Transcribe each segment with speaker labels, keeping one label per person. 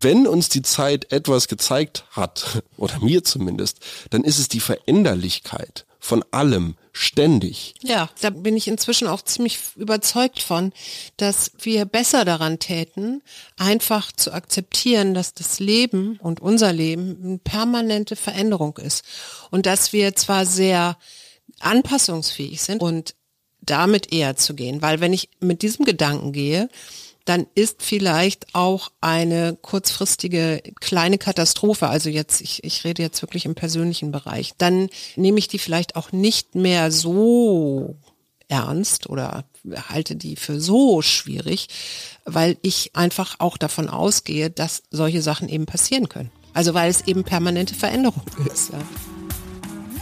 Speaker 1: Wenn uns die Zeit etwas gezeigt hat, oder mir zumindest, dann ist es die Veränderlichkeit von allem ständig.
Speaker 2: Ja, da bin ich inzwischen auch ziemlich überzeugt von, dass wir besser daran täten, einfach zu akzeptieren, dass das Leben und unser Leben eine permanente Veränderung ist und dass wir zwar sehr anpassungsfähig sind und damit eher zu gehen, weil wenn ich mit diesem Gedanken gehe, dann ist vielleicht auch eine kurzfristige kleine Katastrophe, also jetzt, ich, ich rede jetzt wirklich im persönlichen Bereich, dann nehme ich die vielleicht auch nicht mehr so ernst oder halte die für so schwierig, weil ich einfach auch davon ausgehe, dass solche Sachen eben passieren können. Also weil es eben permanente Veränderung ist. Ja.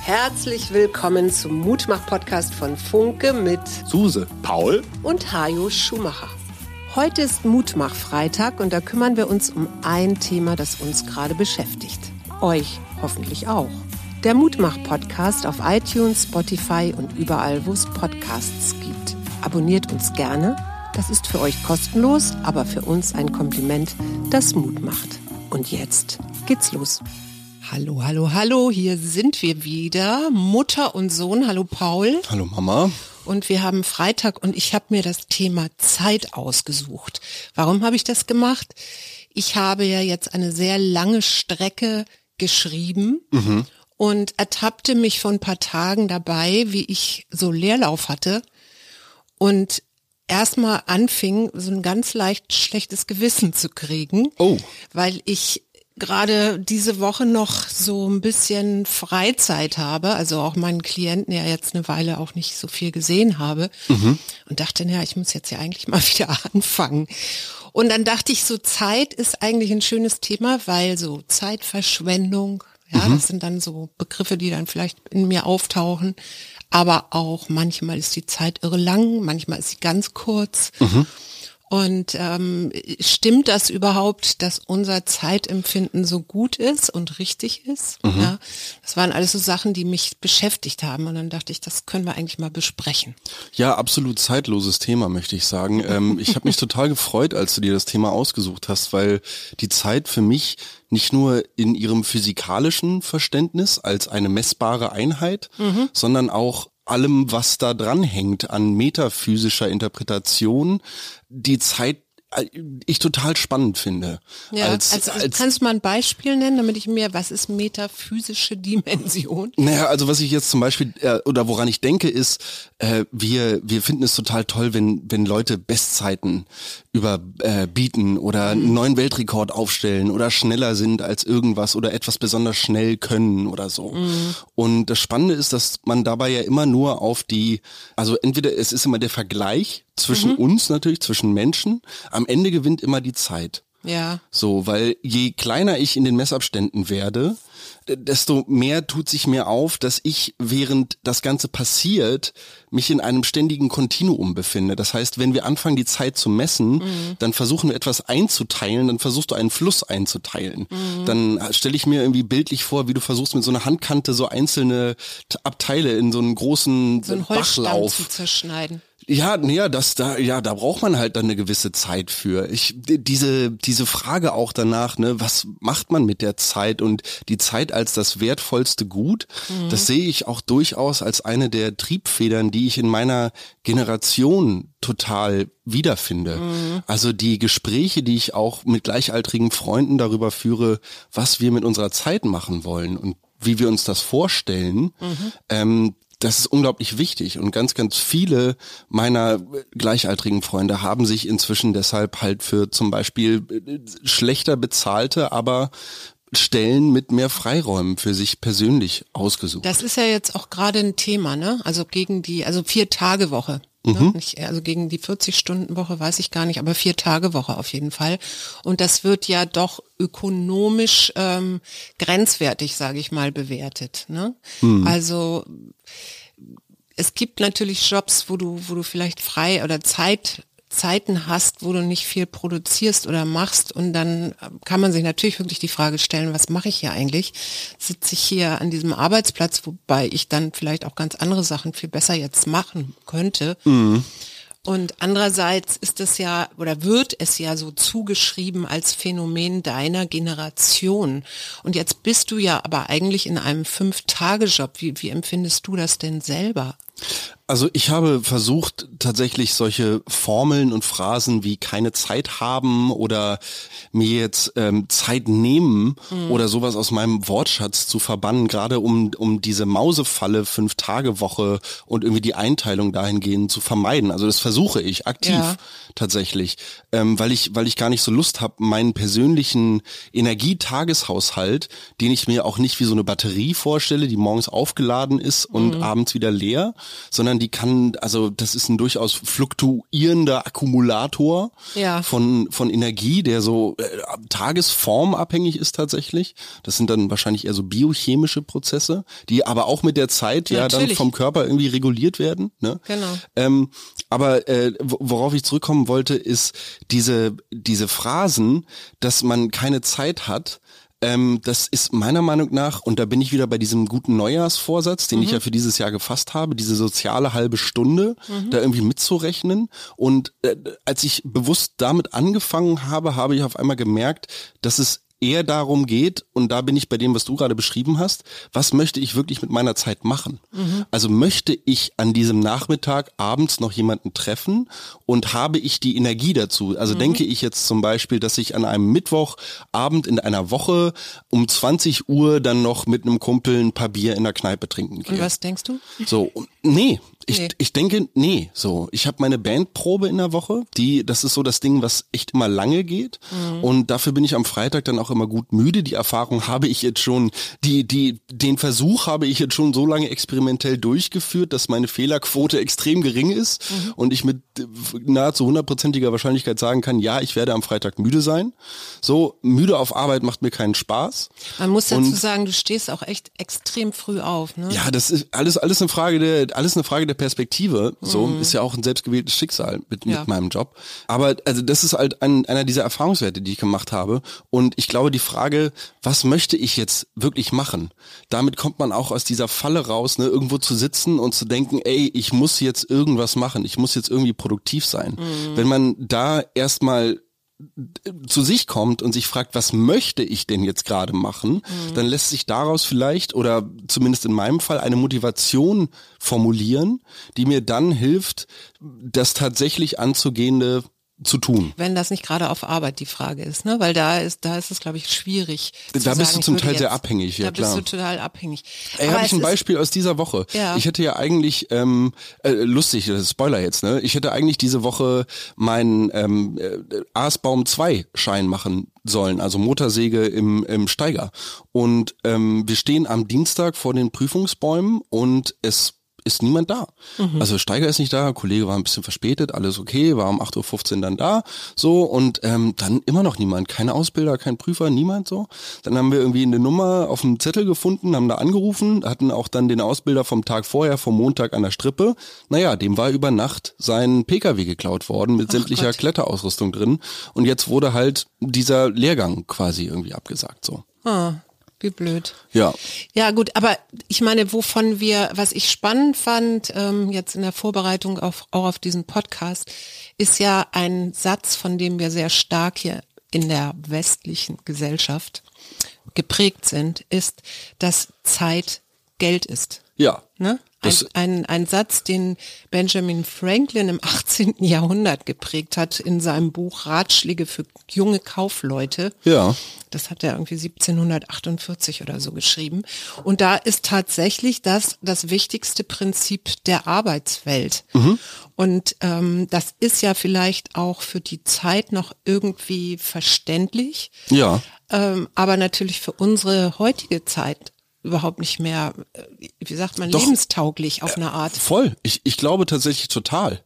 Speaker 2: Herzlich willkommen zum Mutmach-Podcast von Funke mit
Speaker 1: Suse, Paul
Speaker 2: und Hajo Schumacher. Heute ist Mutmach-Freitag und da kümmern wir uns um ein Thema, das uns gerade beschäftigt. Euch hoffentlich auch. Der Mutmach-Podcast auf iTunes, Spotify und überall, wo es Podcasts gibt. Abonniert uns gerne. Das ist für euch kostenlos, aber für uns ein Kompliment, das Mut macht. Und jetzt geht's los. Hallo, hallo, hallo, hier sind wir wieder. Mutter und Sohn. Hallo Paul.
Speaker 1: Hallo Mama
Speaker 2: und wir haben Freitag und ich habe mir das Thema Zeit ausgesucht. Warum habe ich das gemacht? Ich habe ja jetzt eine sehr lange Strecke geschrieben mhm. und ertappte mich vor ein paar Tagen dabei, wie ich so Leerlauf hatte und erstmal anfing, so ein ganz leicht schlechtes Gewissen zu kriegen, oh. weil ich gerade diese Woche noch so ein bisschen Freizeit habe, also auch meinen Klienten ja jetzt eine Weile auch nicht so viel gesehen habe mhm. und dachte, ja, ich muss jetzt ja eigentlich mal wieder anfangen. Und dann dachte ich, so Zeit ist eigentlich ein schönes Thema, weil so Zeitverschwendung, ja, mhm. das sind dann so Begriffe, die dann vielleicht in mir auftauchen, aber auch manchmal ist die Zeit irre lang, manchmal ist sie ganz kurz. Mhm. Und ähm, stimmt das überhaupt, dass unser Zeitempfinden so gut ist und richtig ist? Mhm. Ja, das waren alles so Sachen, die mich beschäftigt haben. Und dann dachte ich, das können wir eigentlich mal besprechen.
Speaker 1: Ja, absolut zeitloses Thema, möchte ich sagen. ähm, ich habe mich total gefreut, als du dir das Thema ausgesucht hast, weil die Zeit für mich nicht nur in ihrem physikalischen Verständnis als eine messbare Einheit, mhm. sondern auch allem, was da dran hängt an metaphysischer Interpretation, die Zeit ich total spannend finde.
Speaker 2: Ja, als, also, als, kannst du mal ein Beispiel nennen, damit ich mir, was ist metaphysische Dimension?
Speaker 1: Naja, also was ich jetzt zum Beispiel, äh, oder woran ich denke, ist, äh, wir, wir finden es total toll, wenn, wenn Leute Bestzeiten überbieten äh, oder mhm. einen neuen Weltrekord aufstellen oder schneller sind als irgendwas oder etwas besonders schnell können oder so. Mhm. Und das Spannende ist, dass man dabei ja immer nur auf die, also entweder es ist immer der Vergleich zwischen mhm. uns natürlich, zwischen Menschen. Am Ende gewinnt immer die Zeit.
Speaker 2: Ja.
Speaker 1: So, weil je kleiner ich in den Messabständen werde, desto mehr tut sich mir auf, dass ich, während das Ganze passiert, mich in einem ständigen Kontinuum befinde. Das heißt, wenn wir anfangen, die Zeit zu messen, mhm. dann versuchen wir etwas einzuteilen, dann versuchst du einen Fluss einzuteilen. Mhm. Dann stelle ich mir irgendwie bildlich vor, wie du versuchst mit so einer Handkante so einzelne Abteile in so einen großen
Speaker 2: so einen Bachlauf zu zerschneiden.
Speaker 1: Ja, ja, das da, ja, da braucht man halt dann eine gewisse Zeit für. Ich diese diese Frage auch danach, ne, was macht man mit der Zeit und die Zeit als das wertvollste Gut, mhm. das sehe ich auch durchaus als eine der Triebfedern, die ich in meiner Generation total wiederfinde. Mhm. Also die Gespräche, die ich auch mit gleichaltrigen Freunden darüber führe, was wir mit unserer Zeit machen wollen und wie wir uns das vorstellen, mhm. ähm, das ist unglaublich wichtig und ganz, ganz viele meiner gleichaltrigen Freunde haben sich inzwischen deshalb halt für zum Beispiel äh, schlechter bezahlte, aber Stellen mit mehr Freiräumen für sich persönlich ausgesucht.
Speaker 2: Das ist ja jetzt auch gerade ein Thema, ne? Also gegen die, also vier Tage Woche. Ne? Mhm. Nicht, also gegen die 40-Stunden-Woche weiß ich gar nicht, aber vier Tage Woche auf jeden Fall. Und das wird ja doch ökonomisch ähm, grenzwertig, sage ich mal, bewertet. Ne? Mhm. Also es gibt natürlich Jobs, wo du, wo du vielleicht frei oder Zeit Zeiten hast, wo du nicht viel produzierst oder machst und dann kann man sich natürlich wirklich die Frage stellen, was mache ich hier eigentlich? Sitze ich hier an diesem Arbeitsplatz, wobei ich dann vielleicht auch ganz andere Sachen viel besser jetzt machen könnte. Mhm. Und andererseits ist es ja oder wird es ja so zugeschrieben als Phänomen deiner Generation. Und jetzt bist du ja aber eigentlich in einem Fünf-Tage-Job. Wie, wie empfindest du das denn selber?
Speaker 1: Also ich habe versucht, tatsächlich solche Formeln und Phrasen wie keine Zeit haben oder mir jetzt ähm, Zeit nehmen mhm. oder sowas aus meinem Wortschatz zu verbannen, gerade um, um diese Mausefalle Fünf-Tage-Woche und irgendwie die Einteilung dahingehend zu vermeiden. Also das versuche ich aktiv ja. tatsächlich, ähm, weil ich, weil ich gar nicht so Lust habe, meinen persönlichen Energietageshaushalt, den ich mir auch nicht wie so eine Batterie vorstelle, die morgens aufgeladen ist und mhm. abends wieder leer, sondern die kann, also das ist ein durchaus fluktuierender Akkumulator ja. von, von Energie, der so äh, tagesformabhängig ist tatsächlich. Das sind dann wahrscheinlich eher so biochemische Prozesse, die aber auch mit der Zeit ja, ja dann vom Körper irgendwie reguliert werden. Ne?
Speaker 2: Genau.
Speaker 1: Ähm, aber äh, worauf ich zurückkommen wollte, ist diese, diese Phrasen, dass man keine Zeit hat, ähm, das ist meiner Meinung nach, und da bin ich wieder bei diesem guten Neujahrsvorsatz, den mhm. ich ja für dieses Jahr gefasst habe, diese soziale halbe Stunde mhm. da irgendwie mitzurechnen. Und äh, als ich bewusst damit angefangen habe, habe ich auf einmal gemerkt, dass es eher darum geht, und da bin ich bei dem, was du gerade beschrieben hast, was möchte ich wirklich mit meiner Zeit machen? Mhm. Also möchte ich an diesem Nachmittag abends noch jemanden treffen und habe ich die Energie dazu? Also mhm. denke ich jetzt zum Beispiel, dass ich an einem Mittwochabend in einer Woche um 20 Uhr dann noch mit einem Kumpel ein paar Bier in der Kneipe trinken gehe.
Speaker 2: Und was denkst du?
Speaker 1: So, nee, ich, nee. ich denke, nee, so. Ich habe meine Bandprobe in der Woche, die, das ist so das Ding, was echt immer lange geht. Mhm. Und dafür bin ich am Freitag dann auch immer gut müde. Die Erfahrung habe ich jetzt schon, die, die, den Versuch habe ich jetzt schon so lange experimentell durchgeführt, dass meine Fehlerquote extrem gering ist mhm. und ich mit nahezu hundertprozentiger Wahrscheinlichkeit sagen kann, ja, ich werde am Freitag müde sein. So, müde auf Arbeit macht mir keinen Spaß.
Speaker 2: Man muss dazu und, sagen, du stehst auch echt extrem früh auf, ne?
Speaker 1: Ja, das ist alles, alles eine Frage der, alles eine Frage der Perspektive. So mhm. ist ja auch ein selbstgewähltes Schicksal mit, ja. mit meinem Job. Aber also das ist halt ein, einer dieser Erfahrungswerte, die ich gemacht habe. Und ich glaube, die Frage, was möchte ich jetzt wirklich machen? Damit kommt man auch aus dieser Falle raus, ne, irgendwo zu sitzen und zu denken, ey, ich muss jetzt irgendwas machen, ich muss jetzt irgendwie produktiv sein. Mhm. Wenn man da erstmal zu sich kommt und sich fragt, was möchte ich denn jetzt gerade machen, mhm. dann lässt sich daraus vielleicht oder zumindest in meinem Fall eine Motivation formulieren, die mir dann hilft, das tatsächlich anzugehende zu tun.
Speaker 2: Wenn das nicht gerade auf Arbeit die Frage ist, ne? Weil da ist, da ist es, glaube ich, schwierig.
Speaker 1: Da
Speaker 2: bist
Speaker 1: sagen, du zum Teil sehr abhängig, ja klar.
Speaker 2: Da bist du total abhängig.
Speaker 1: Ey, habe ich ein Beispiel aus dieser Woche. Ja. Ich hätte ja eigentlich, ähm, äh, lustig, Spoiler jetzt, ne? Ich hätte eigentlich diese Woche meinen ähm, äh, Aasbaum 2 Schein machen sollen, also Motorsäge im, im Steiger. Und ähm, wir stehen am Dienstag vor den Prüfungsbäumen und es ist niemand da. Mhm. Also Steiger ist nicht da, Kollege war ein bisschen verspätet, alles okay, war um 8.15 Uhr dann da, so und ähm, dann immer noch niemand, keine Ausbilder, kein Prüfer, niemand so. Dann haben wir irgendwie eine Nummer auf dem Zettel gefunden, haben da angerufen, hatten auch dann den Ausbilder vom Tag vorher, vom Montag an der Strippe. Naja, dem war über Nacht sein Pkw geklaut worden mit Ach sämtlicher Gott. Kletterausrüstung drin und jetzt wurde halt dieser Lehrgang quasi irgendwie abgesagt so.
Speaker 2: Ah. Wie blöd.
Speaker 1: Ja.
Speaker 2: Ja, gut, aber ich meine, wovon wir, was ich spannend fand, ähm, jetzt in der Vorbereitung auf, auch auf diesen Podcast, ist ja ein Satz, von dem wir sehr stark hier in der westlichen Gesellschaft geprägt sind, ist, dass Zeit Geld ist.
Speaker 1: Ja.
Speaker 2: Ne? Ein, ein, ein Satz, den Benjamin Franklin im 18. Jahrhundert geprägt hat in seinem Buch Ratschläge für junge Kaufleute.
Speaker 1: Ja.
Speaker 2: Das hat er irgendwie 1748 oder so geschrieben. Und da ist tatsächlich das das wichtigste Prinzip der Arbeitswelt. Mhm. Und ähm, das ist ja vielleicht auch für die Zeit noch irgendwie verständlich.
Speaker 1: Ja.
Speaker 2: Ähm, aber natürlich für unsere heutige Zeit überhaupt nicht mehr, äh, wie sagt man, Doch, lebenstauglich auf eine Art.
Speaker 1: Voll. Ich, ich glaube tatsächlich total.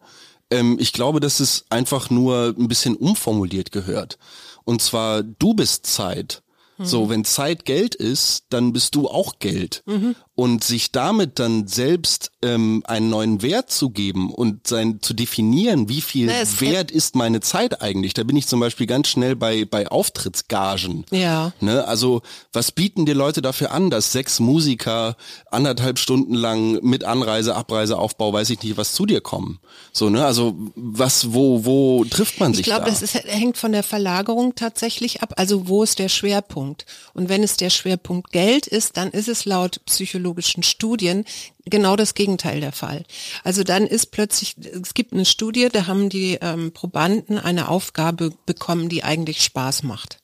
Speaker 1: Ähm, ich glaube, dass es einfach nur ein bisschen umformuliert gehört. Und zwar, du bist Zeit. So, mhm. wenn Zeit Geld ist, dann bist du auch Geld. Mhm. Und sich damit dann selbst ähm, einen neuen Wert zu geben und sein zu definieren, wie viel
Speaker 2: Na,
Speaker 1: wert ist meine Zeit eigentlich. Da bin ich zum Beispiel ganz schnell bei bei Auftrittsgagen.
Speaker 2: Ja.
Speaker 1: Ne? Also was bieten dir Leute dafür an, dass sechs Musiker anderthalb Stunden lang mit Anreise, Abreise, Aufbau, weiß ich nicht, was zu dir kommen? So ne? Also was, wo, wo trifft man sich
Speaker 2: Ich glaube,
Speaker 1: da?
Speaker 2: das ist, hängt von der Verlagerung tatsächlich ab. Also wo ist der Schwerpunkt? Und wenn es der Schwerpunkt Geld ist, dann ist es laut psychologischen Studien genau das Gegenteil der Fall. Also dann ist plötzlich, es gibt eine Studie, da haben die ähm, Probanden eine Aufgabe bekommen, die eigentlich Spaß macht.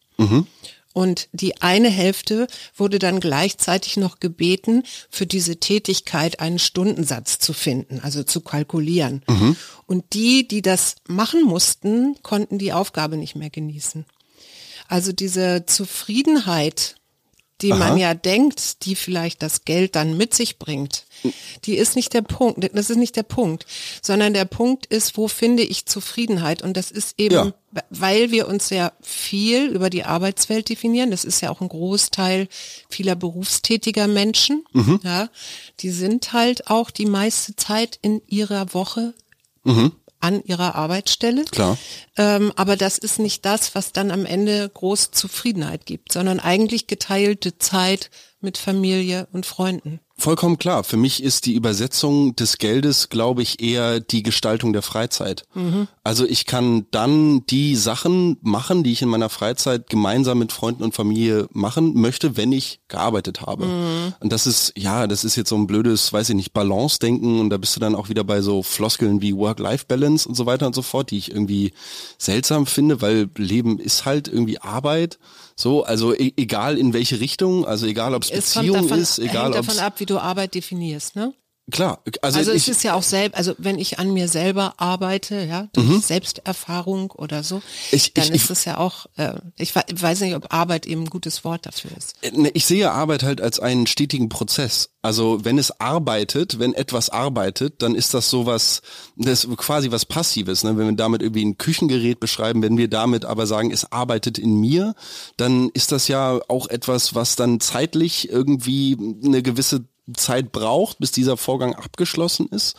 Speaker 2: Und die eine Hälfte wurde dann gleichzeitig noch gebeten, für diese Tätigkeit einen Stundensatz zu finden, also zu kalkulieren. Und die, die das machen mussten, konnten die Aufgabe nicht mehr genießen. Also diese Zufriedenheit, die
Speaker 1: Aha.
Speaker 2: man ja denkt, die vielleicht das Geld dann mit sich bringt, die ist nicht der Punkt. Das ist nicht der Punkt, sondern der Punkt ist, wo finde ich Zufriedenheit? Und das ist eben,
Speaker 1: Ja.
Speaker 2: weil wir uns sehr viel über die Arbeitswelt definieren. Das ist ja auch ein Großteil vieler berufstätiger Menschen. Ja, die sind halt auch die meiste Zeit in ihrer Woche an ihrer Arbeitsstelle.
Speaker 1: Klar.
Speaker 2: Ähm, aber das ist nicht das, was dann am Ende große Zufriedenheit gibt, sondern eigentlich geteilte Zeit mit Familie und Freunden.
Speaker 1: Vollkommen klar. Für mich ist die Übersetzung des Geldes, glaube ich, eher die Gestaltung der Freizeit. Also ich kann dann die Sachen machen, die ich in meiner Freizeit gemeinsam mit Freunden und Familie machen möchte, wenn ich gearbeitet habe. Und das ist, ja, das ist jetzt so ein blödes, weiß ich nicht, Balance-Denken und da bist du dann auch wieder bei so Floskeln wie Work-Life-Balance und so weiter und so fort, die ich irgendwie seltsam finde, weil Leben ist halt irgendwie Arbeit. So, also e egal in welche Richtung, also egal ob es
Speaker 2: Es
Speaker 1: Beziehung
Speaker 2: davon,
Speaker 1: ist, egal
Speaker 2: hängt
Speaker 1: ob
Speaker 2: davon ab, wie du Arbeit definierst, ne?
Speaker 1: Klar, also,
Speaker 2: Also,
Speaker 1: ich,
Speaker 2: es ist ja auch selbst, also wenn ich an mir selber arbeite, ja, durch Selbsterfahrung oder so,
Speaker 1: Mhm. Ich-
Speaker 2: dann
Speaker 1: ich-
Speaker 2: ist es ja auch, äh, ich we- weiß nicht, ob Arbeit eben ein gutes Wort dafür ist.
Speaker 1: ne, ich sehe Arbeit halt als einen stetigen Prozess. Also wenn es arbeitet, wenn etwas arbeitet, dann ist das sowas, das ist quasi was Passives. Ne? Wenn wir damit irgendwie ein Küchengerät beschreiben, wenn wir damit aber sagen, es arbeitet in mir, dann ist das ja auch etwas, was dann zeitlich irgendwie eine gewisse Zeit braucht, bis dieser Vorgang abgeschlossen ist.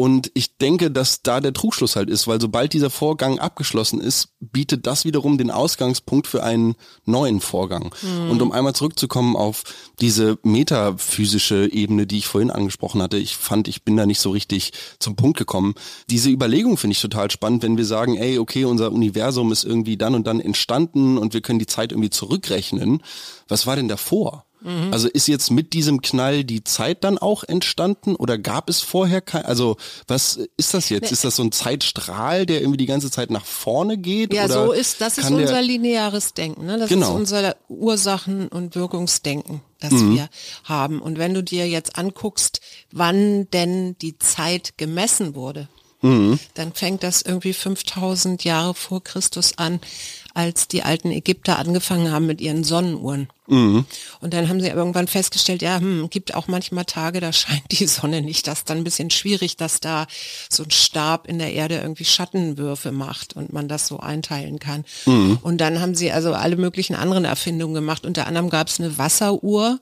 Speaker 1: Und ich denke, dass da der Trugschluss halt ist, weil sobald dieser Vorgang abgeschlossen ist, bietet das wiederum den Ausgangspunkt für einen neuen Vorgang. Und um einmal zurückzukommen auf diese metaphysische Ebene, die ich vorhin angesprochen hatte, ich fand, ich bin da nicht so richtig zum Punkt gekommen. Diese Überlegung finde ich total spannend, wenn wir sagen, ey, okay, unser Universum ist irgendwie dann und dann entstanden und wir können die Zeit irgendwie zurückrechnen. Was war denn davor? Also ist jetzt mit diesem Knall die Zeit dann auch entstanden oder gab es vorher kein, also was ist das jetzt? Ist das so ein Zeitstrahl, der irgendwie die ganze Zeit nach vorne geht?
Speaker 2: Ja, so ist, das ist unser lineares Denken, ne? Das
Speaker 1: Genau.
Speaker 2: ist unser Ursachen- und Wirkungsdenken, das
Speaker 1: Mhm.
Speaker 2: wir haben. Und wenn du dir jetzt anguckst, wann denn die Zeit gemessen wurde,
Speaker 1: Mhm.
Speaker 2: dann fängt das irgendwie 5000 Jahre vor Christus an, als die alten Ägypter angefangen haben mit ihren Sonnenuhren.
Speaker 1: Mhm.
Speaker 2: Und dann haben sie irgendwann festgestellt, ja, hm, gibt auch manchmal Tage, da scheint die Sonne nicht. Das ist dann ein bisschen schwierig, dass da so ein Stab in der Erde irgendwie Schattenwürfe macht und man das so einteilen kann. Und dann haben sie also alle möglichen anderen Erfindungen gemacht. Unter anderem gab es eine Wasseruhr,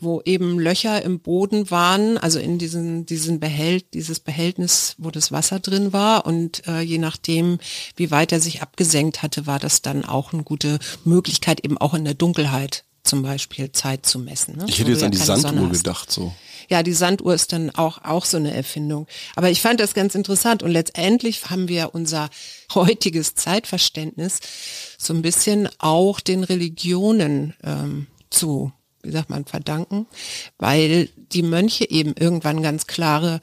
Speaker 2: wo eben Löcher im Boden waren, also in diesen, diesen Behält, dieses Behältnis, wo das Wasser drin war. Und äh, je nachdem, wie weit er sich abgesenkt hatte, war das dann auch eine gute Möglichkeit, eben auch in der Dunkelheit zum Beispiel Zeit zu messen. Ne?
Speaker 1: Ich hätte jetzt
Speaker 2: ja
Speaker 1: an die Sanduhr gedacht, so.
Speaker 2: Ja, die Sanduhr ist dann auch, auch so eine Erfindung. Aber ich fand das ganz interessant und letztendlich haben wir unser heutiges Zeitverständnis so ein bisschen auch den Religionen ähm, zu, wie sagt man, verdanken, weil die Mönche eben irgendwann ganz klare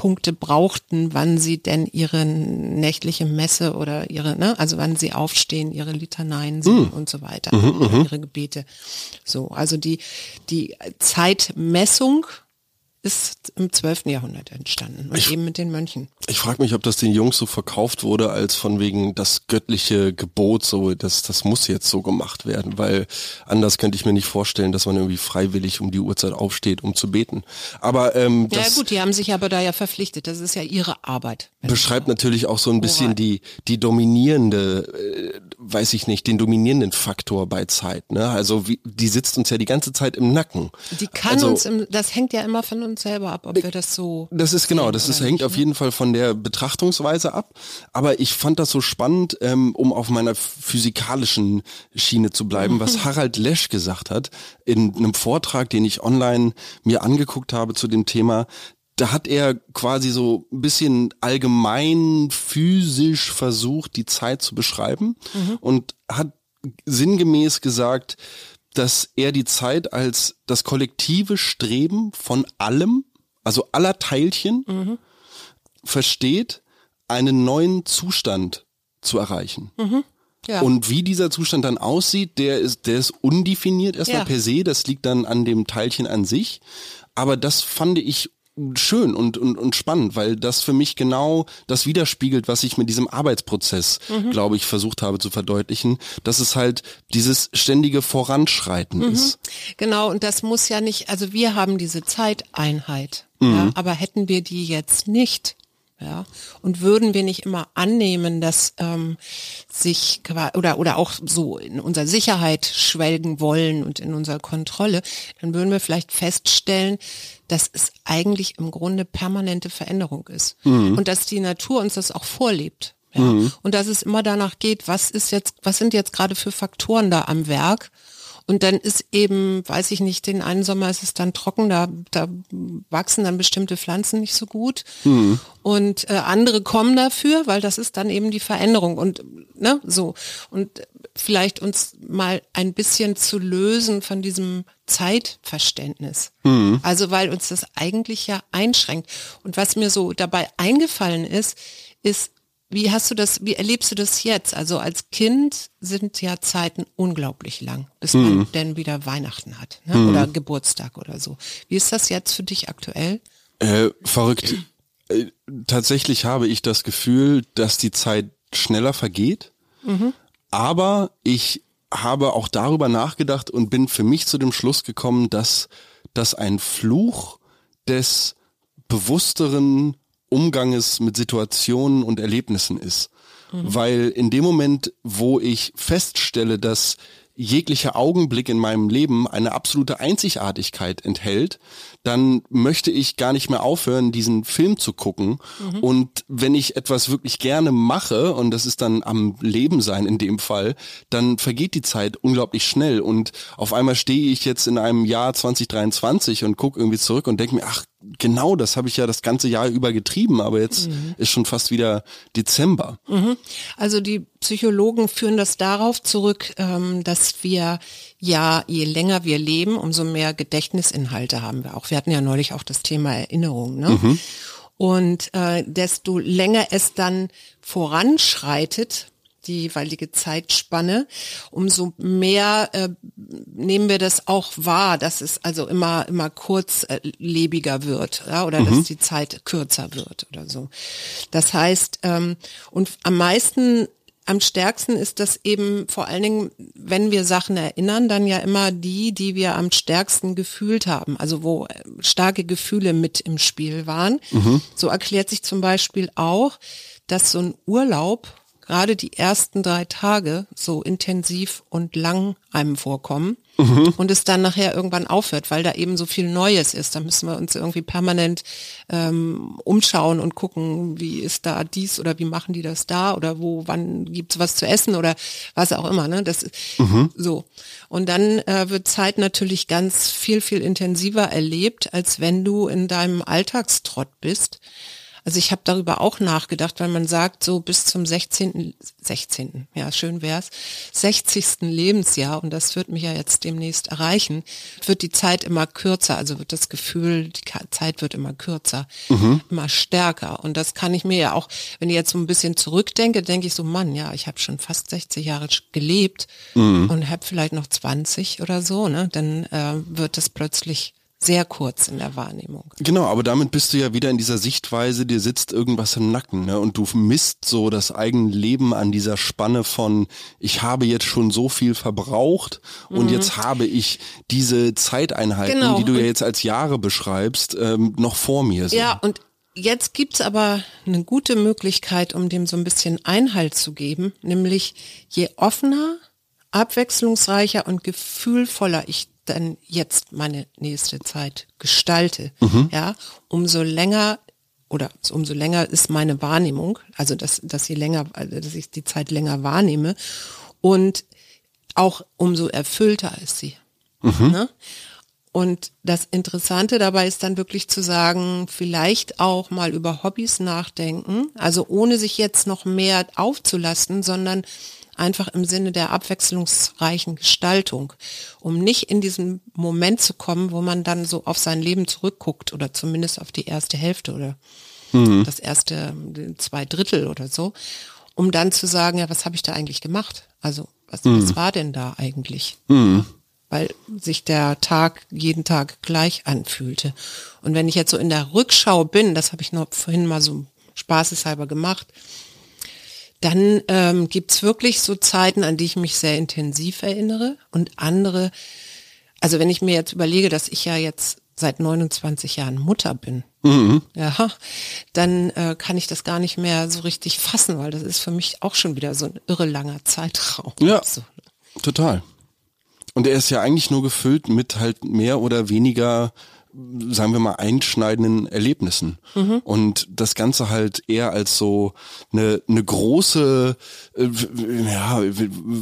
Speaker 2: Zeitpunkte brauchten, wann sie denn ihre nächtliche Messe oder ihre, ne, also wann sie aufstehen, ihre Litaneien singen und so weiter, oder ihre Gebete. So, also die, die Zeitmessung ist im 12. Jahrhundert entstanden und
Speaker 1: Ich-
Speaker 2: eben mit den Mönchen.
Speaker 1: Ich frage mich, ob das den Jungs so verkauft wurde, als von wegen das göttliche Gebot, so das, das muss jetzt so gemacht werden, weil anders könnte ich mir nicht vorstellen, dass man irgendwie freiwillig um die Uhrzeit aufsteht, um zu beten. Aber ähm,
Speaker 2: Ja
Speaker 1: das
Speaker 2: gut, die haben sich aber da ja verpflichtet. Das ist ja ihre Arbeit.
Speaker 1: beschreibt natürlich auch so ein bisschen die die dominierende, äh, weiß ich nicht, den dominierenden Faktor bei Zeit. Ne? Also wie, die sitzt uns ja die ganze Zeit im Nacken.
Speaker 2: Die kann
Speaker 1: also,
Speaker 2: uns, im, das hängt ja immer von uns selber ab, ob wir das so.
Speaker 1: Das ist genau, das ist, hängt
Speaker 2: nicht,
Speaker 1: auf
Speaker 2: ne?
Speaker 1: jeden Fall von der Betrachtungsweise ab. Aber ich fand das so spannend, ähm, um auf meiner physikalischen Schiene zu bleiben, was Harald Lesch gesagt hat in einem Vortrag, den ich online mir angeguckt habe zu dem Thema. Da hat er quasi so ein bisschen allgemein physisch versucht, die Zeit zu beschreiben und hat sinngemäß gesagt, dass er die Zeit als das kollektive Streben von allem, also aller Teilchen, versteht, einen neuen Zustand zu erreichen.
Speaker 2: Ja.
Speaker 1: Und wie dieser Zustand dann aussieht, der ist, der ist undefiniert erstmal
Speaker 2: Ja.
Speaker 1: per se, das liegt dann an dem Teilchen an sich. Aber das fand ich schön und, und, und spannend, weil das für mich genau das widerspiegelt, was ich mit diesem Arbeitsprozess,
Speaker 2: Mhm.
Speaker 1: glaube ich, versucht habe zu verdeutlichen, dass es halt dieses ständige Voranschreiten
Speaker 2: Mhm.
Speaker 1: ist.
Speaker 2: Genau, und das muss ja nicht, also wir haben diese Zeiteinheit,
Speaker 1: Mhm.
Speaker 2: ja, aber hätten wir die jetzt nicht, ja, und würden wir nicht immer annehmen, dass ähm, sich oder oder auch so in unserer Sicherheit schwelgen wollen und in unserer Kontrolle, dann würden wir vielleicht feststellen, dass es eigentlich im Grunde permanente Veränderung ist. Und dass die Natur uns das auch vorlebt. Ja? Und dass es immer danach geht, was ist jetzt, was sind jetzt gerade für Faktoren da am Werk und dann ist eben, weiß ich nicht, den einen Sommer ist es dann trocken, da, da wachsen dann bestimmte Pflanzen nicht so gut. Und äh, andere kommen dafür, weil das ist dann eben die Veränderung. Und ne, so. Und vielleicht uns mal ein bisschen zu lösen von diesem Zeitverständnis. Also weil uns das eigentlich ja einschränkt. Und was mir so dabei eingefallen ist, ist, wie hast du das, wie erlebst du das jetzt? Also als Kind sind ja Zeiten unglaublich lang, bis man denn wieder Weihnachten hat ne? oder Geburtstag oder so. Wie ist das jetzt für dich aktuell?
Speaker 1: Äh, verrückt. Äh, tatsächlich habe ich das Gefühl, dass die Zeit schneller vergeht. Aber ich habe auch darüber nachgedacht und bin für mich zu dem Schluss gekommen, dass das ein Fluch des bewussteren Umganges mit Situationen und Erlebnissen ist. Weil in dem Moment, wo ich feststelle, dass jeglicher Augenblick in meinem Leben eine absolute Einzigartigkeit enthält, dann möchte ich gar nicht mehr aufhören, diesen Film zu gucken. Und wenn ich etwas wirklich gerne mache, und das ist dann am Leben sein in dem Fall, dann vergeht die Zeit unglaublich schnell. Und auf einmal stehe ich jetzt in einem Jahr 2023 und gucke irgendwie zurück und denke mir, ach, genau, das habe ich ja das ganze Jahr über getrieben, aber jetzt ist schon fast wieder Dezember.
Speaker 2: Also die Psychologen führen das darauf zurück, ähm, dass wir ja, je länger wir leben, umso mehr Gedächtnisinhalte haben wir auch. Wir hatten ja neulich auch das Thema Erinnerung. Ne? Und äh, desto länger es dann voranschreitet, die jeweilige Zeitspanne, umso mehr äh, nehmen wir das auch wahr, dass es also immer immer kurzlebiger wird ja, oder dass die Zeit kürzer wird oder so. Das heißt, ähm, und am meisten am stärksten ist das eben vor allen Dingen, wenn wir Sachen erinnern, dann ja immer die, die wir am stärksten gefühlt haben, also wo äh, starke Gefühle mit im Spiel waren. So erklärt sich zum Beispiel auch, dass so ein Urlaub gerade die ersten drei Tage so intensiv und lang einem vorkommen und es dann nachher irgendwann aufhört, weil da eben so viel Neues ist. Da müssen wir uns irgendwie permanent ähm, umschauen und gucken, wie ist da dies oder wie machen die das da oder wo, wann gibt's was zu essen oder was auch immer. Ne? Das ist so. Und dann äh, wird Zeit natürlich ganz viel, viel intensiver erlebt, als wenn du in deinem Alltagstrott bist. Also ich habe darüber auch nachgedacht, weil man sagt, so bis zum 16. 16. ja, schön wär's, 60. Lebensjahr, und das wird mich ja jetzt demnächst erreichen, wird die Zeit immer kürzer, also wird das Gefühl, die Zeit wird immer kürzer, immer stärker. Und das kann ich mir ja auch, wenn ich jetzt so ein bisschen zurückdenke, denke ich so, Mann, ja, ich habe schon fast 60 Jahre gelebt und habe vielleicht noch 20 oder so, ne? Dann äh, wird das plötzlich sehr kurz in der Wahrnehmung.
Speaker 1: Genau, aber damit bist du ja wieder in dieser Sichtweise, dir sitzt irgendwas im Nacken, ne? Und du misst so das eigene Leben an dieser Spanne von, ich habe jetzt schon so viel verbraucht und mhm. jetzt habe ich diese Zeiteinheiten, genau. die du ja jetzt als Jahre beschreibst, ähm, noch vor mir.
Speaker 2: So. Ja, und jetzt gibt's aber eine gute Möglichkeit, um dem so ein bisschen Einhalt zu geben, nämlich je offener, abwechslungsreicher und gefühlvoller ich dann jetzt meine nächste Zeit gestalte, mhm. ja, umso länger oder umso länger ist meine Wahrnehmung, also dass, dass sie länger, also dass ich die Zeit länger wahrnehme und auch umso erfüllter ist sie. Mhm. Ne? Und das Interessante dabei ist dann wirklich zu sagen, vielleicht auch mal über Hobbys nachdenken, also ohne sich jetzt noch mehr aufzulasten, sondern einfach im Sinne der abwechslungsreichen Gestaltung, um nicht in diesen Moment zu kommen, wo man dann so auf sein Leben zurückguckt oder zumindest auf die erste Hälfte oder mhm. das erste zwei Drittel oder so, um dann zu sagen, ja, was habe ich da eigentlich gemacht? Also was, mhm. was war denn da eigentlich? Mhm weil sich der Tag jeden Tag gleich anfühlte. Und wenn ich jetzt so in der Rückschau bin, das habe ich noch vorhin mal so spaßeshalber gemacht, dann ähm, gibt wirklich so Zeiten, an die ich mich sehr intensiv erinnere und andere, also wenn ich mir jetzt überlege, dass ich ja jetzt seit 29 Jahren Mutter bin, mhm. ja, dann äh, kann ich das gar nicht mehr so richtig fassen, weil das ist für mich auch schon wieder so ein irre langer Zeitraum.
Speaker 1: Ja, so. total. Und er ist ja eigentlich nur gefüllt mit halt mehr oder weniger sagen wir mal, einschneidenden Erlebnissen. Mhm. Und das Ganze halt eher als so eine, eine große äh, ja,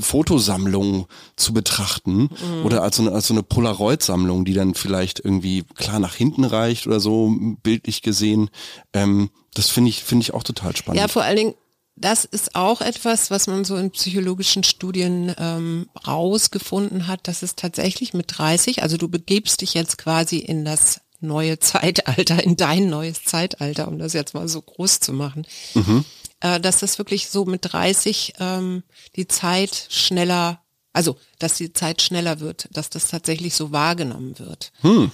Speaker 1: Fotosammlung zu betrachten mhm. oder als so eine, als so eine Polaroid-Sammlung, die dann vielleicht irgendwie klar nach hinten reicht oder so, bildlich gesehen. Ähm, das finde ich, finde ich auch total spannend.
Speaker 2: Ja, vor allen Dingen das ist auch etwas, was man so in psychologischen Studien ähm, rausgefunden hat, dass es tatsächlich mit 30, also du begebst dich jetzt quasi in das neue Zeitalter, in dein neues Zeitalter, um das jetzt mal so groß zu machen, mhm. äh, dass das wirklich so mit 30 ähm, die Zeit schneller, also dass die Zeit schneller wird, dass das tatsächlich so wahrgenommen wird. Hm.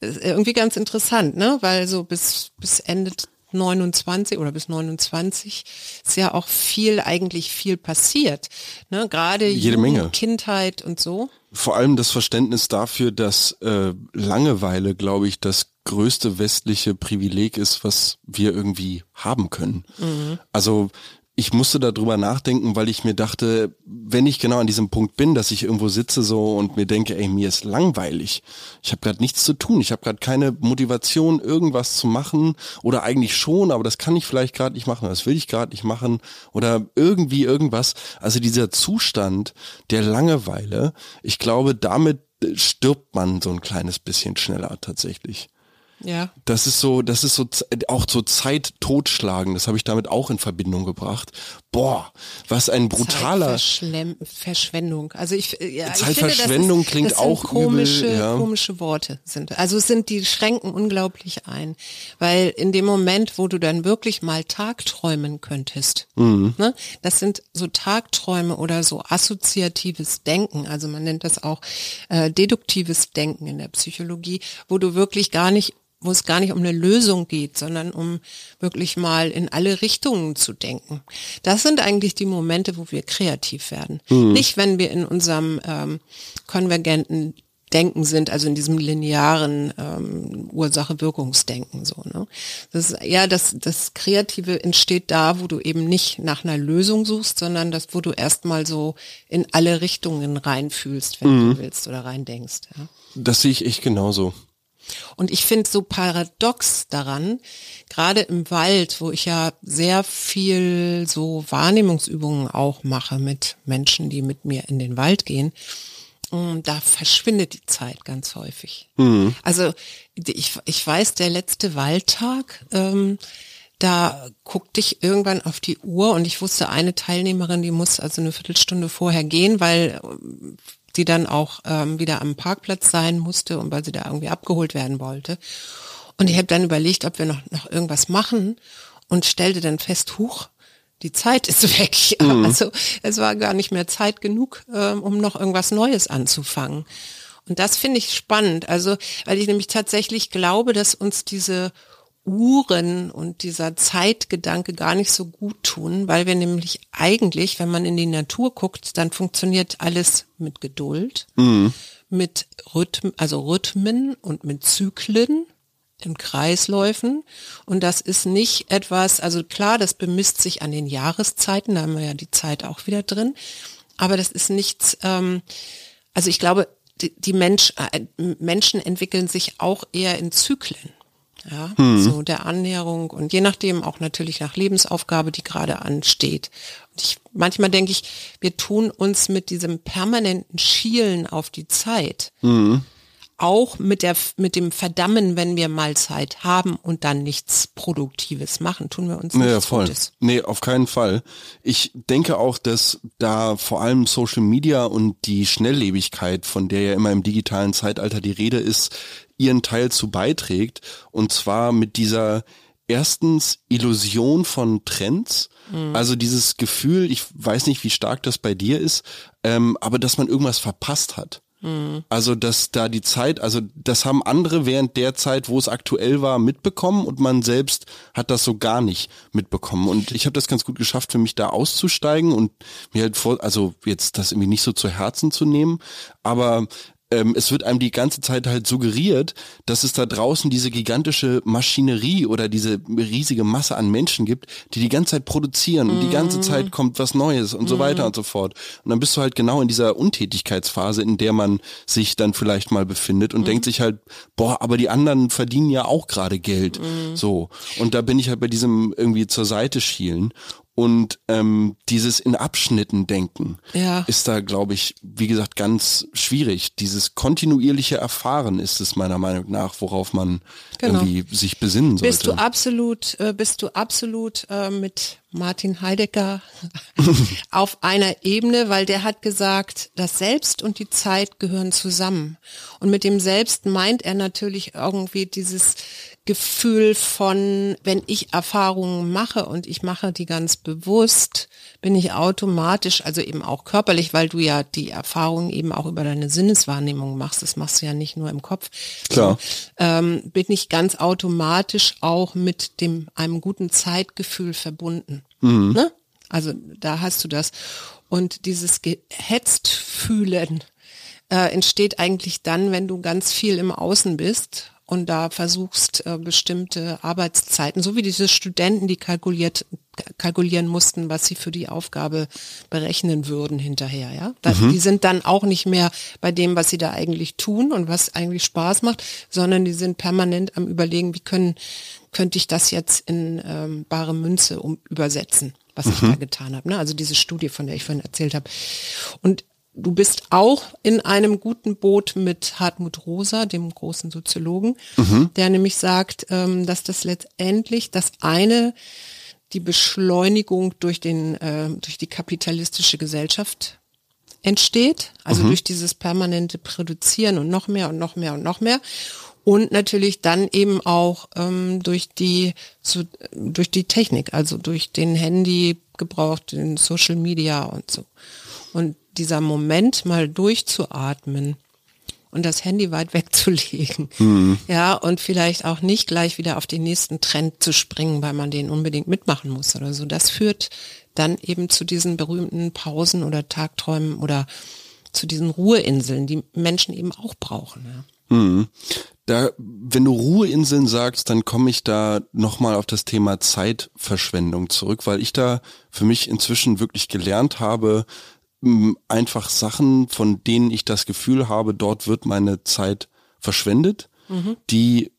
Speaker 2: Irgendwie ganz interessant, ne? Weil so bis, bis Ende 29 oder bis 29 ist ja auch viel, eigentlich viel passiert. Ne? Gerade
Speaker 1: Jede Menge.
Speaker 2: Kindheit und so.
Speaker 1: Vor allem das Verständnis dafür, dass äh, Langeweile, glaube ich, das größte westliche Privileg ist, was wir irgendwie haben können. Mhm. Also ich musste darüber nachdenken, weil ich mir dachte, wenn ich genau an diesem Punkt bin, dass ich irgendwo sitze so und mir denke, ey, mir ist langweilig. Ich habe gerade nichts zu tun. Ich habe gerade keine Motivation, irgendwas zu machen oder eigentlich schon, aber das kann ich vielleicht gerade nicht machen. Das will ich gerade nicht machen oder irgendwie irgendwas. Also dieser Zustand der Langeweile, ich glaube, damit stirbt man so ein kleines bisschen schneller tatsächlich.
Speaker 2: Ja.
Speaker 1: Das ist so, das ist so auch so Zeit totschlagen. Das habe ich damit auch in Verbindung gebracht. Boah, was ein brutaler
Speaker 2: Verschwendung. Also ich, ja,
Speaker 1: Zeitverschwendung
Speaker 2: ich
Speaker 1: finde, das ist, klingt das auch
Speaker 2: komische,
Speaker 1: übel,
Speaker 2: ja. komische Worte sind. Also es sind die schränken unglaublich ein, weil in dem Moment, wo du dann wirklich mal Tagträumen könntest, mhm. ne, das sind so Tagträume oder so assoziatives Denken. Also man nennt das auch äh, deduktives Denken in der Psychologie, wo du wirklich gar nicht wo es gar nicht um eine Lösung geht, sondern um wirklich mal in alle Richtungen zu denken. Das sind eigentlich die Momente, wo wir kreativ werden. Mhm. Nicht, wenn wir in unserem ähm, konvergenten Denken sind, also in diesem linearen ähm, Ursache-Wirkungsdenken so. Ne? Das ist eher das, das Kreative entsteht da, wo du eben nicht nach einer Lösung suchst, sondern das, wo du erstmal so in alle Richtungen reinfühlst, wenn mhm. du willst oder rein denkst. Ja?
Speaker 1: Das sehe ich echt genauso.
Speaker 2: Und ich finde so paradox daran, gerade im Wald, wo ich ja sehr viel so Wahrnehmungsübungen auch mache mit Menschen, die mit mir in den Wald gehen, mm, da verschwindet die Zeit ganz häufig. Mhm. Also ich, ich weiß, der letzte Waldtag, ähm, da guckte ich irgendwann auf die Uhr und ich wusste, eine Teilnehmerin, die muss also eine Viertelstunde vorher gehen, weil die dann auch ähm, wieder am Parkplatz sein musste und weil sie da irgendwie abgeholt werden wollte. Und ich habe dann überlegt, ob wir noch, noch irgendwas machen und stellte dann fest, huch, die Zeit ist weg. Mhm. Also es war gar nicht mehr Zeit genug, ähm, um noch irgendwas Neues anzufangen. Und das finde ich spannend. Also, weil ich nämlich tatsächlich glaube, dass uns diese Uhren und dieser Zeitgedanke gar nicht so gut tun, weil wir nämlich eigentlich, wenn man in die Natur guckt, dann funktioniert alles mit Geduld, mhm. mit Rhythmen, also Rhythmen und mit Zyklen in Kreisläufen. Und das ist nicht etwas, also klar, das bemisst sich an den Jahreszeiten, da haben wir ja die Zeit auch wieder drin, aber das ist nichts, ähm, also ich glaube, die, die Mensch, äh, Menschen entwickeln sich auch eher in Zyklen ja, hm. so der Annäherung und je nachdem auch natürlich nach Lebensaufgabe, die gerade ansteht. Und ich, manchmal denke ich, wir tun uns mit diesem permanenten Schielen auf die Zeit, hm. auch mit der, mit dem Verdammen, wenn wir mal Zeit haben und dann nichts Produktives machen, tun wir uns nichts
Speaker 1: ja, voll. Gutes. Nee, auf keinen Fall. Ich denke auch, dass da vor allem Social Media und die Schnelllebigkeit, von der ja immer im digitalen Zeitalter die Rede ist, ihren Teil zu beiträgt. Und zwar mit dieser erstens Illusion von Trends. Mhm. Also dieses Gefühl, ich weiß nicht, wie stark das bei dir ist, ähm, aber dass man irgendwas verpasst hat. Mhm. Also, dass da die Zeit, also das haben andere während der Zeit, wo es aktuell war, mitbekommen und man selbst hat das so gar nicht mitbekommen. Und ich habe das ganz gut geschafft, für mich da auszusteigen und mir halt vor, also jetzt das irgendwie nicht so zu Herzen zu nehmen, aber ähm, es wird einem die ganze Zeit halt suggeriert, dass es da draußen diese gigantische Maschinerie oder diese riesige Masse an Menschen gibt, die die ganze Zeit produzieren und die ganze mhm. Zeit kommt was Neues und so weiter mhm. und so fort. Und dann bist du halt genau in dieser Untätigkeitsphase, in der man sich dann vielleicht mal befindet und mhm. denkt sich halt, boah, aber die anderen verdienen ja auch gerade Geld. Mhm. So. Und da bin ich halt bei diesem irgendwie zur Seite schielen. Und ähm, dieses in Abschnitten denken ja. ist da, glaube ich, wie gesagt, ganz schwierig. Dieses kontinuierliche Erfahren ist es meiner Meinung nach, worauf man genau. irgendwie sich besinnen sollte.
Speaker 2: Bist du absolut, äh, bist du absolut äh, mit Martin Heidegger auf einer Ebene, weil der hat gesagt, das Selbst und die Zeit gehören zusammen. Und mit dem Selbst meint er natürlich irgendwie dieses Gefühl von, wenn ich Erfahrungen mache und ich mache die ganz bewusst, bin ich automatisch, also eben auch körperlich, weil du ja die Erfahrungen eben auch über deine Sinneswahrnehmung machst, das machst du ja nicht nur im Kopf.
Speaker 1: Klar.
Speaker 2: Ähm, bin ich ganz automatisch auch mit dem einem guten Zeitgefühl verbunden. Mhm. Ne? Also da hast du das. Und dieses gehetzt fühlen äh, entsteht eigentlich dann, wenn du ganz viel im Außen bist und da versuchst äh, bestimmte Arbeitszeiten, so wie diese Studenten, die kalkuliert, kalkulieren mussten, was sie für die Aufgabe berechnen würden hinterher, ja. Da, mhm. Die sind dann auch nicht mehr bei dem, was sie da eigentlich tun und was eigentlich Spaß macht, sondern die sind permanent am überlegen, wie können, könnte ich das jetzt in ähm, bare Münze um, übersetzen was mhm. ich da getan habe. Ne? Also diese Studie, von der ich vorhin erzählt habe. Und du bist auch in einem guten Boot mit Hartmut Rosa, dem großen Soziologen, mhm. der nämlich sagt, ähm, dass das letztendlich das eine die Beschleunigung durch den äh, durch die kapitalistische Gesellschaft entsteht, also mhm. durch dieses permanente Produzieren und noch mehr und noch mehr und noch mehr und natürlich dann eben auch ähm, durch die so, durch die Technik, also durch den Handy gebraucht, den Social Media und so. Und dieser Moment mal durchzuatmen und das Handy weit wegzulegen. Mhm. Ja, und vielleicht auch nicht gleich wieder auf den nächsten Trend zu springen, weil man den unbedingt mitmachen muss oder so. Das führt dann eben zu diesen berühmten Pausen oder Tagträumen oder zu diesen Ruheinseln, die Menschen eben auch brauchen. Ja.
Speaker 1: Mhm. Da, wenn du Ruheinseln sagst, dann komme ich da nochmal auf das Thema Zeitverschwendung zurück, weil ich da für mich inzwischen wirklich gelernt habe, einfach Sachen, von denen ich das Gefühl habe, dort wird meine Zeit verschwendet, mhm. die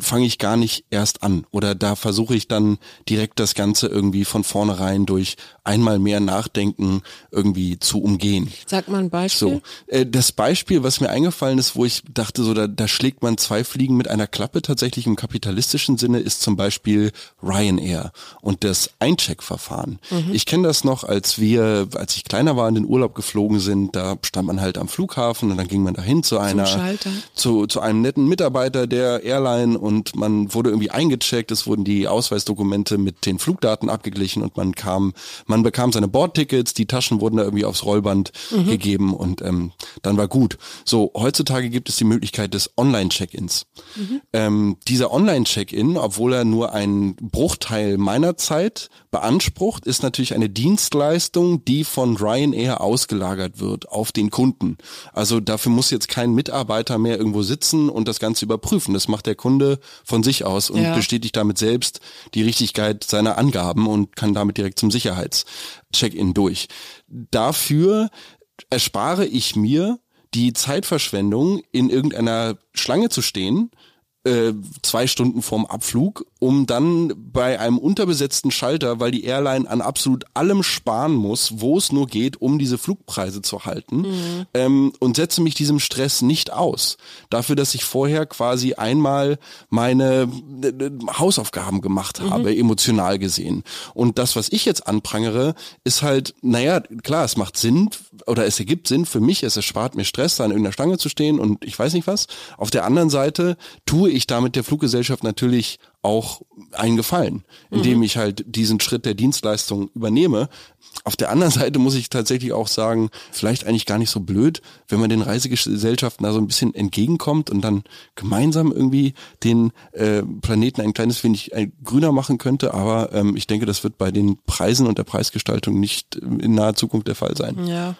Speaker 1: fange ich gar nicht erst an oder da versuche ich dann direkt das Ganze irgendwie von vornherein durch einmal mehr Nachdenken irgendwie zu umgehen.
Speaker 2: Sag mal ein Beispiel.
Speaker 1: So, äh, das Beispiel, was mir eingefallen ist, wo ich dachte, so da, da schlägt man zwei Fliegen mit einer Klappe tatsächlich im kapitalistischen Sinne, ist zum Beispiel Ryanair und das Eincheckverfahren. Mhm. Ich kenne das noch, als wir, als ich kleiner war, in den Urlaub geflogen sind, da stand man halt am Flughafen und dann ging man dahin zu einer, zu, zu einem netten Mitarbeiter der Airline und man wurde irgendwie eingecheckt, es wurden die Ausweisdokumente mit den Flugdaten abgeglichen und man kam, man bekam seine Bordtickets, die Taschen wurden da irgendwie aufs Rollband mhm. gegeben und ähm, dann war gut. So, heutzutage gibt es die Möglichkeit des Online-Check-ins. Mhm. Ähm, dieser Online-Check-in, obwohl er nur einen Bruchteil meiner Zeit beansprucht, ist natürlich eine Dienstleistung, die von Ryanair ausgelagert wird auf den Kunden. Also dafür muss jetzt kein Mitarbeiter mehr irgendwo sitzen und das Ganze überprüfen. Das macht der Kunde von sich aus und ja. bestätigt damit selbst die Richtigkeit seiner Angaben und kann damit direkt zum Sicherheitscheck-in durch. Dafür erspare ich mir die Zeitverschwendung, in irgendeiner Schlange zu stehen, äh, zwei Stunden vorm Abflug, um dann bei einem unterbesetzten Schalter, weil die Airline an absolut allem sparen muss, wo es nur geht, um diese Flugpreise zu halten, mhm. ähm, und setze mich diesem Stress nicht aus. Dafür, dass ich vorher quasi einmal meine äh, Hausaufgaben gemacht mhm. habe, mhm. emotional gesehen. Und das, was ich jetzt anprangere, ist halt, naja, klar, es macht Sinn oder es ergibt Sinn für mich, es erspart mir Stress, da an irgendeiner Stange zu stehen und ich weiß nicht was. Auf der anderen Seite tue ich damit der Fluggesellschaft natürlich auch einen Gefallen, indem mhm. ich halt diesen Schritt der Dienstleistung übernehme. Auf der anderen Seite muss ich tatsächlich auch sagen, vielleicht eigentlich gar nicht so blöd, wenn man den Reisegesellschaften da so ein bisschen entgegenkommt und dann gemeinsam irgendwie den äh, Planeten ein kleines wenig ein, grüner machen könnte. Aber ähm, ich denke, das wird bei den Preisen und der Preisgestaltung nicht in naher Zukunft der Fall sein.
Speaker 2: Ja,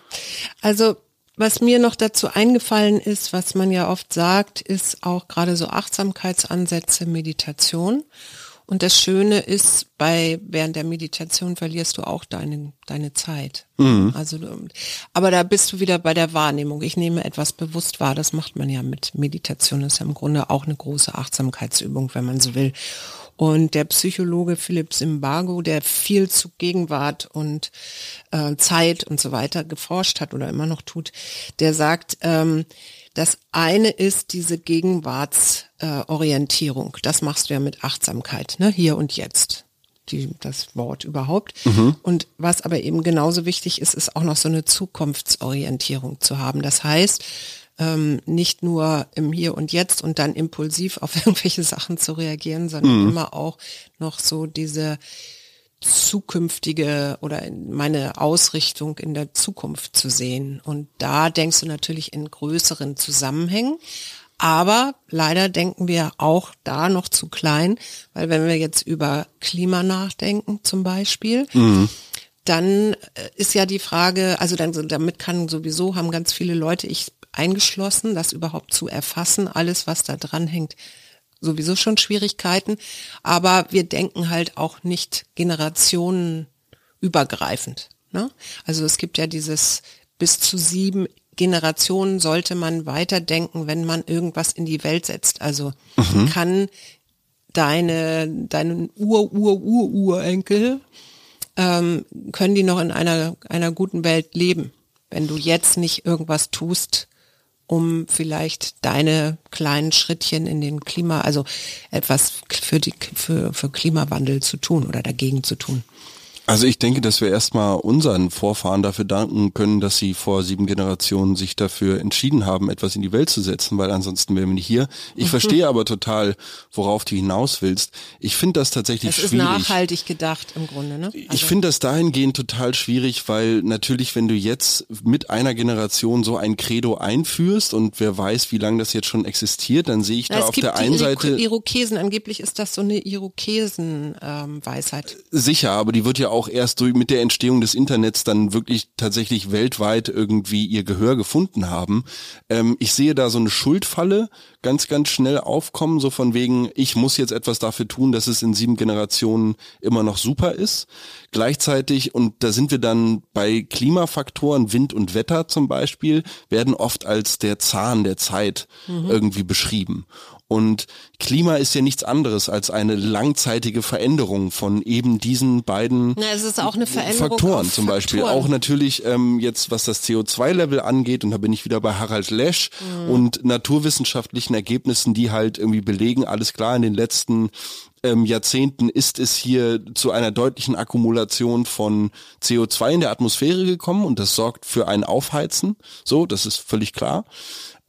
Speaker 2: also was mir noch dazu eingefallen ist, was man ja oft sagt, ist auch gerade so Achtsamkeitsansätze, Meditation. Und das Schöne ist, bei während der Meditation verlierst du auch deine, deine Zeit. Mhm. Also, aber da bist du wieder bei der Wahrnehmung. Ich nehme etwas bewusst wahr. Das macht man ja mit Meditation. Das ist ja im Grunde auch eine große Achtsamkeitsübung, wenn man so will. Und der Psychologe Philipp Simbago, der viel zu Gegenwart und äh, Zeit und so weiter geforscht hat oder immer noch tut, der sagt, ähm, das eine ist diese Gegenwartsorientierung. Äh, das machst du ja mit Achtsamkeit, ne? hier und jetzt. Die, das Wort überhaupt. Mhm. Und was aber eben genauso wichtig ist, ist auch noch so eine Zukunftsorientierung zu haben. Das heißt, ähm, nicht nur im Hier und Jetzt und dann impulsiv auf irgendwelche Sachen zu reagieren, sondern mhm. immer auch noch so diese zukünftige oder meine Ausrichtung in der Zukunft zu sehen. Und da denkst du natürlich in größeren Zusammenhängen. Aber leider denken wir auch da noch zu klein, weil wenn wir jetzt über Klima nachdenken zum Beispiel, mhm dann äh, ist ja die Frage, also dann, damit kann sowieso, haben ganz viele Leute, ich eingeschlossen, das überhaupt zu erfassen, alles, was da dran hängt, sowieso schon Schwierigkeiten. Aber wir denken halt auch nicht generationenübergreifend. Ne? Also es gibt ja dieses bis zu sieben Generationen sollte man weiterdenken, wenn man irgendwas in die Welt setzt. Also mhm. kann deine, deinen Ur-Ur-Ur-Urenkel, ähm, können die noch in einer, einer guten Welt leben, wenn du jetzt nicht irgendwas tust, um vielleicht deine kleinen Schrittchen in den Klima, also etwas für die, für, für Klimawandel zu tun oder dagegen zu tun.
Speaker 1: Also ich denke, dass wir erstmal unseren Vorfahren dafür danken können, dass sie vor sieben Generationen sich dafür entschieden haben, etwas in die Welt zu setzen, weil ansonsten wären wir nicht hier. Ich mhm. verstehe aber total, worauf du hinaus willst. Ich finde das tatsächlich schwierig.
Speaker 2: Das ist nachhaltig gedacht im Grunde, ne? Also
Speaker 1: ich finde das dahingehend total schwierig, weil natürlich, wenn du jetzt mit einer Generation so ein Credo einführst und wer weiß, wie lange das jetzt schon existiert, dann sehe ich Na, da auf der einen Seite...
Speaker 2: Irokesen, angeblich ist das so eine Irokesen-Weisheit. Ähm,
Speaker 1: Sicher, aber die wird ja auch auch erst durch, mit der Entstehung des Internets dann wirklich tatsächlich weltweit irgendwie ihr Gehör gefunden haben. Ähm, ich sehe da so eine Schuldfalle ganz, ganz schnell aufkommen, so von wegen, ich muss jetzt etwas dafür tun, dass es in sieben Generationen immer noch super ist. Gleichzeitig, und da sind wir dann bei Klimafaktoren, Wind und Wetter zum Beispiel, werden oft als der Zahn der Zeit mhm. irgendwie beschrieben. Und Klima ist ja nichts anderes als eine langzeitige Veränderung von eben diesen beiden
Speaker 2: Na, es ist auch eine Veränderung
Speaker 1: Faktoren zum Beispiel. Auch natürlich ähm, jetzt, was das CO2-Level angeht, und da bin ich wieder bei Harald Lesch mhm. und naturwissenschaftlichen Ergebnissen, die halt irgendwie belegen, alles klar, in den letzten ähm, Jahrzehnten ist es hier zu einer deutlichen Akkumulation von CO2 in der Atmosphäre gekommen und das sorgt für ein Aufheizen. So, das ist völlig klar.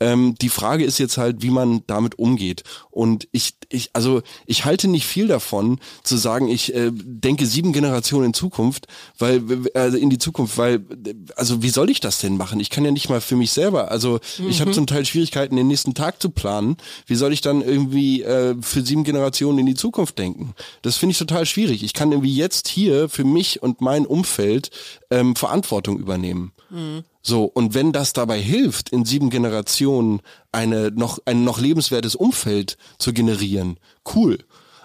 Speaker 1: Ähm, die Frage ist jetzt halt, wie man damit umgeht. Und ich, ich, also ich halte nicht viel davon, zu sagen, ich äh, denke sieben Generationen in Zukunft, weil also in die Zukunft, weil also wie soll ich das denn machen? Ich kann ja nicht mal für mich selber. Also mhm. ich habe zum Teil Schwierigkeiten, den nächsten Tag zu planen. Wie soll ich dann irgendwie äh, für sieben Generationen in die Zukunft denken? Das finde ich total schwierig. Ich kann irgendwie jetzt hier für mich und mein Umfeld ähm, Verantwortung übernehmen. So, und wenn das dabei hilft, in sieben Generationen eine noch, ein noch lebenswertes Umfeld zu generieren, cool.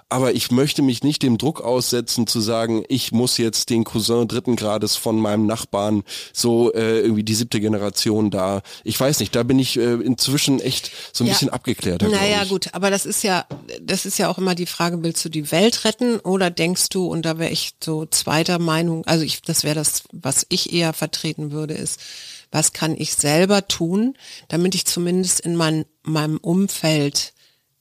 Speaker 1: Aber ich möchte mich nicht dem Druck aussetzen zu sagen, ich muss jetzt den Cousin dritten Grades von meinem Nachbarn so äh, irgendwie die siebte Generation da. Ich weiß nicht, da bin ich äh, inzwischen echt so ein ja. bisschen abgeklärt.
Speaker 2: Naja, gut, aber das ist ja, das ist ja auch immer die Frage, willst du die Welt retten oder denkst du, und da wäre ich so zweiter Meinung, also ich, das wäre das, was ich eher vertreten würde, ist, was kann ich selber tun, damit ich zumindest in mein, meinem Umfeld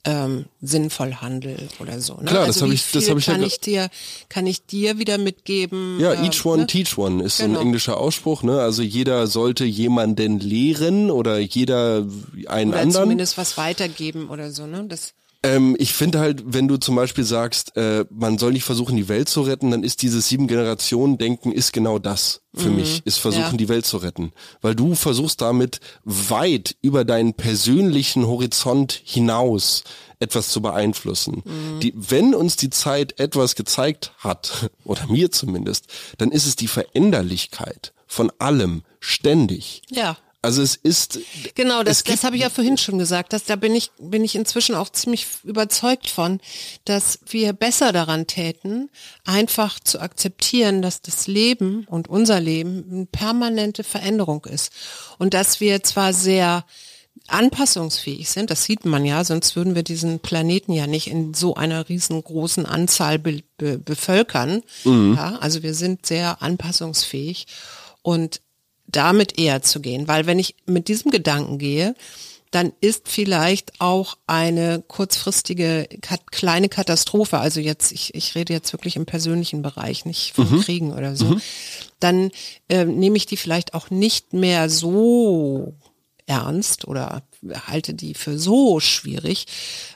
Speaker 2: ähm, sinnvoll handel oder so. Ne?
Speaker 1: Klar, also das habe ich, das habe ich
Speaker 2: kann ja ich dir, kann ich dir wieder mitgeben.
Speaker 1: Ja, äh, each one ne? teach one ist genau. so ein genau. englischer Ausspruch. Ne? Also jeder sollte jemanden lehren oder jeder einen
Speaker 2: oder
Speaker 1: anderen.
Speaker 2: Zumindest was weitergeben oder so. Ne? Das
Speaker 1: ähm, ich finde halt, wenn du zum Beispiel sagst, äh, man soll nicht versuchen, die Welt zu retten, dann ist dieses sieben Generationen Denken ist genau das für mhm. mich, ist versuchen, ja. die Welt zu retten. Weil du versuchst damit weit über deinen persönlichen Horizont hinaus etwas zu beeinflussen. Mhm. Die, wenn uns die Zeit etwas gezeigt hat, oder mir zumindest, dann ist es die Veränderlichkeit von allem ständig.
Speaker 2: Ja.
Speaker 1: Also es ist
Speaker 2: genau das. Das habe ich ja vorhin schon gesagt. Dass, da bin ich bin ich inzwischen auch ziemlich überzeugt von, dass wir besser daran täten, einfach zu akzeptieren, dass das Leben und unser Leben eine permanente Veränderung ist und dass wir zwar sehr anpassungsfähig sind, das sieht man ja, sonst würden wir diesen Planeten ja nicht in so einer riesengroßen Anzahl be be bevölkern. Mhm. Ja, also wir sind sehr anpassungsfähig und damit eher zu gehen. Weil wenn ich mit diesem Gedanken gehe, dann ist vielleicht auch eine kurzfristige kleine Katastrophe, also jetzt, ich, ich rede jetzt wirklich im persönlichen Bereich, nicht von mhm. Kriegen oder so, mhm. dann äh, nehme ich die vielleicht auch nicht mehr so ernst oder halte die für so schwierig,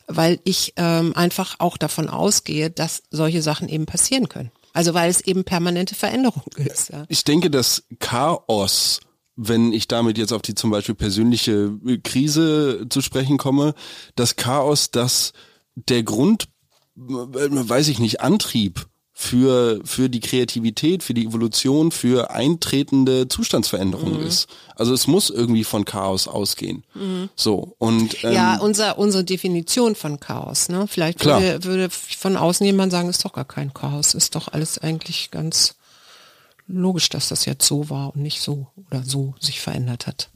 Speaker 2: weil ich ähm, einfach auch davon ausgehe, dass solche Sachen eben passieren können. Also weil es eben permanente Veränderung ist. Ja.
Speaker 1: Ich denke, dass Chaos, wenn ich damit jetzt auf die zum Beispiel persönliche Krise zu sprechen komme, das Chaos, das der Grund, weiß ich nicht, Antrieb für, für die Kreativität, für die Evolution, für eintretende Zustandsveränderungen mhm. ist. Also es muss irgendwie von Chaos ausgehen. Mhm. So und
Speaker 2: ähm, ja, unser unsere Definition von Chaos. Ne, vielleicht würde, würde von außen jemand sagen, ist doch gar kein Chaos, ist doch alles eigentlich ganz logisch, dass das jetzt so war und nicht so oder so sich verändert hat.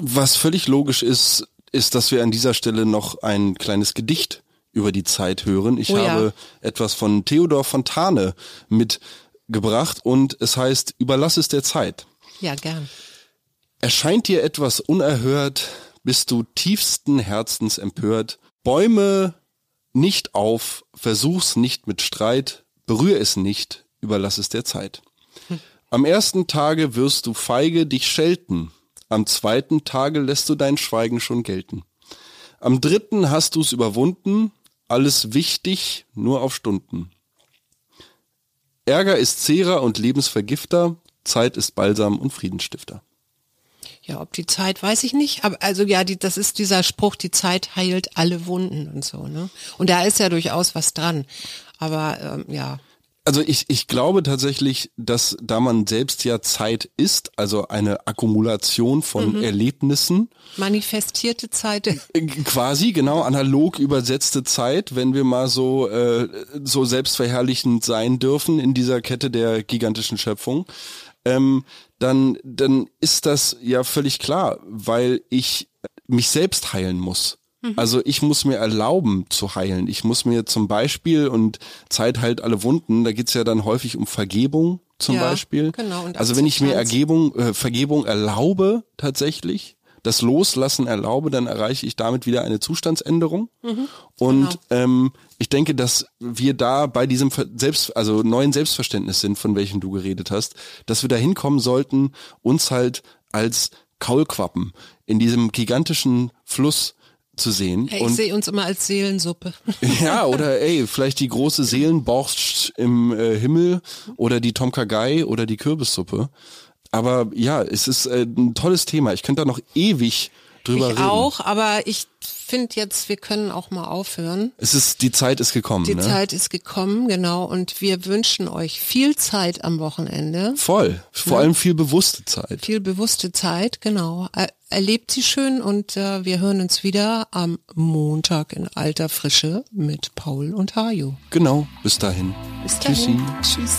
Speaker 1: Was völlig logisch ist, ist, dass wir an dieser Stelle noch ein kleines Gedicht über die Zeit hören. Ich oh ja. habe etwas von Theodor Fontane mitgebracht und es heißt, überlass es der Zeit.
Speaker 2: Ja, gern.
Speaker 1: Erscheint dir etwas unerhört, bist du tiefsten Herzens empört. Bäume nicht auf, versuch's nicht mit Streit, berühr es nicht, überlass es der Zeit. Hm. Am ersten Tage wirst du feige dich schelten, am zweiten Tage lässt du dein Schweigen schon gelten. Am dritten hast du's überwunden, alles wichtig, nur auf Stunden. Ärger ist Zehrer und Lebensvergifter, Zeit ist Balsam und Friedensstifter.
Speaker 2: Ja, ob die Zeit, weiß ich nicht. Aber also ja, die, das ist dieser Spruch, die Zeit heilt alle Wunden und so, ne? Und da ist ja durchaus was dran. Aber ähm, ja.
Speaker 1: Also ich, ich glaube tatsächlich, dass da man selbst ja Zeit ist, also eine Akkumulation von mhm. Erlebnissen.
Speaker 2: Manifestierte Zeit. Äh,
Speaker 1: quasi, genau, analog übersetzte Zeit, wenn wir mal so, äh, so selbstverherrlichend sein dürfen in dieser Kette der gigantischen Schöpfung. Ähm, dann, dann ist das ja völlig klar, weil ich mich selbst heilen muss. Mhm. Also ich muss mir erlauben zu heilen. Ich muss mir zum Beispiel, und Zeit heilt alle Wunden, da geht's ja dann häufig um Vergebung zum ja, Beispiel. Genau, und also wenn ich mir Ergebung, äh, Vergebung erlaube tatsächlich, das Loslassen erlaube, dann erreiche ich damit wieder eine Zustandsänderung. Mhm, und genau. ähm, ich denke, dass wir da bei diesem Selbst, also neuen Selbstverständnis sind, von welchem du geredet hast, dass wir da hinkommen sollten, uns halt als Kaulquappen in diesem gigantischen Fluss zu sehen.
Speaker 2: Hey, ich sehe uns immer als Seelensuppe.
Speaker 1: Ja, oder ey, vielleicht die große Seelenborscht im äh, Himmel oder die Tom Kagai oder die Kürbissuppe. Aber ja, es ist äh, ein tolles Thema. Ich könnte da noch ewig drüber
Speaker 2: ich
Speaker 1: reden.
Speaker 2: auch, aber ich finde jetzt, wir können auch mal aufhören.
Speaker 1: Es ist, die Zeit ist gekommen.
Speaker 2: Die
Speaker 1: ne?
Speaker 2: Zeit ist gekommen, genau. Und wir wünschen euch viel Zeit am Wochenende.
Speaker 1: Voll. Vor allem viel bewusste Zeit.
Speaker 2: Viel bewusste Zeit, genau. Er, erlebt sie schön und äh, wir hören uns wieder am Montag in alter Frische mit Paul und Hajo.
Speaker 1: Genau. Bis dahin.
Speaker 2: Bis dahin. Tschüss.